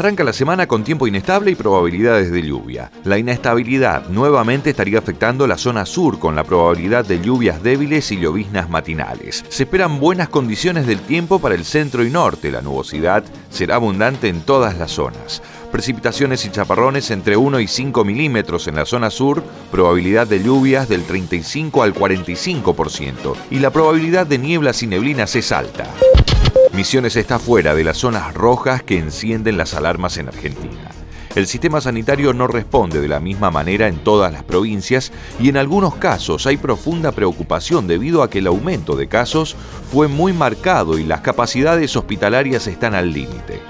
Arranca la semana con tiempo inestable y probabilidades de lluvia. La inestabilidad nuevamente estaría afectando la zona sur con la probabilidad de lluvias débiles y lloviznas matinales. Se esperan buenas condiciones del tiempo para el centro y norte. La nubosidad será abundante en todas las zonas. Precipitaciones y chaparrones entre 1 y 5 milímetros en la zona sur, probabilidad de lluvias del 35 al 45% y la probabilidad de nieblas y neblinas es alta. Misiones está fuera de las zonas rojas que encienden las alarmas en Argentina. El sistema sanitario no responde de la misma manera en todas las provincias y en algunos casos hay profunda preocupación debido a que el aumento de casos fue muy marcado y las capacidades hospitalarias están al límite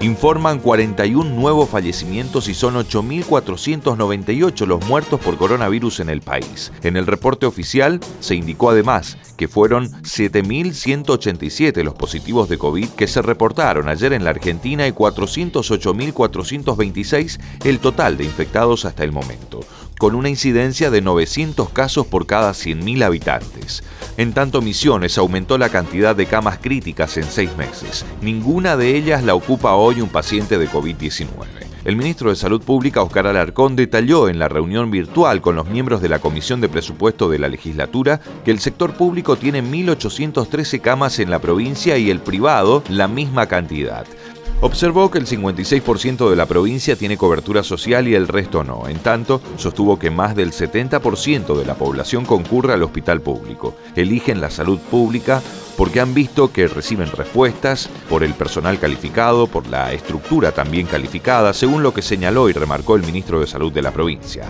informan 41 nuevos fallecimientos y son 8.498 los muertos por coronavirus en el país. En el reporte oficial se indicó además que fueron 7.187 los positivos de COVID que se reportaron ayer en la Argentina y 408.426 el total de infectados hasta el momento con una incidencia de 900 casos por cada 100.000 habitantes. En tanto, Misiones aumentó la cantidad de camas críticas en seis meses. Ninguna de ellas la ocupa hoy un paciente de COVID-19. El ministro de Salud Pública, Oscar Alarcón, detalló en la reunión virtual con los miembros de la Comisión de Presupuesto de la legislatura que el sector público tiene 1.813 camas en la provincia y el privado la misma cantidad. Observó que el 56% de la provincia tiene cobertura social y el resto no. En tanto, sostuvo que más del 70% de la población concurre al hospital público. Eligen la salud pública porque han visto que reciben respuestas por el personal calificado, por la estructura también calificada, según lo que señaló y remarcó el ministro de Salud de la provincia.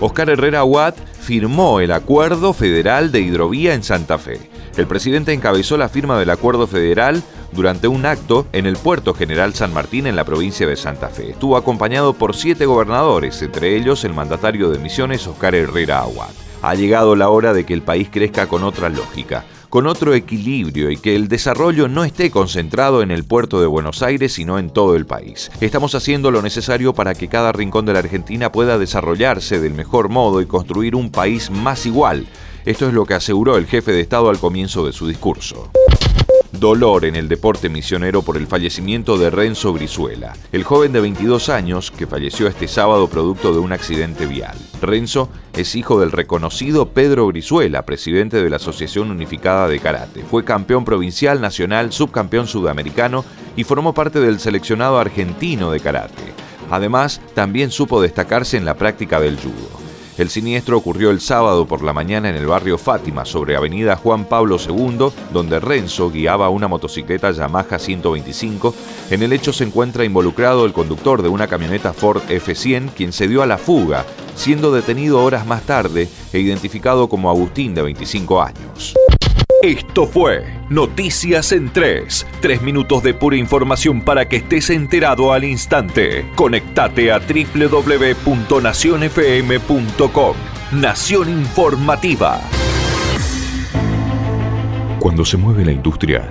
Oscar Herrera Watt firmó el Acuerdo Federal de Hidrovía en Santa Fe. El presidente encabezó la firma del Acuerdo Federal durante un acto en el Puerto General San Martín en la provincia de Santa Fe. Estuvo acompañado por siete gobernadores, entre ellos el mandatario de Misiones, Oscar Herrera Aguad. Ha llegado la hora de que el país crezca con otra lógica, con otro equilibrio y que el desarrollo no esté concentrado en el puerto de Buenos Aires, sino en todo el país. Estamos haciendo lo necesario para que cada rincón de la Argentina pueda desarrollarse del mejor modo y construir un país más igual. Esto es lo que aseguró el jefe de Estado al comienzo de su discurso. Dolor en el deporte misionero por el fallecimiento de Renzo Brizuela, el joven de 22 años que falleció este sábado producto de un accidente vial. Renzo es hijo del reconocido Pedro Brizuela, presidente de la Asociación Unificada de Karate. Fue campeón provincial, nacional, subcampeón sudamericano y formó parte del seleccionado argentino de karate. Además, también supo destacarse en la práctica del judo. El siniestro ocurrió el sábado por la mañana en el barrio Fátima, sobre Avenida Juan Pablo II, donde Renzo guiaba una motocicleta Yamaha 125. En el hecho se encuentra involucrado el conductor de una camioneta Ford F100, quien se dio a la fuga, siendo detenido horas más tarde e identificado como Agustín, de 25 años. Esto fue Noticias en 3. Tres minutos de pura información para que estés enterado al instante. Conectate a www.nacionfm.com. Nación Informativa. Cuando se mueve la industria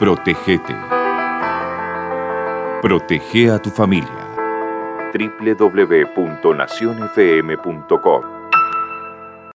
Protégete. Protege a tu familia. www.nacionfm.com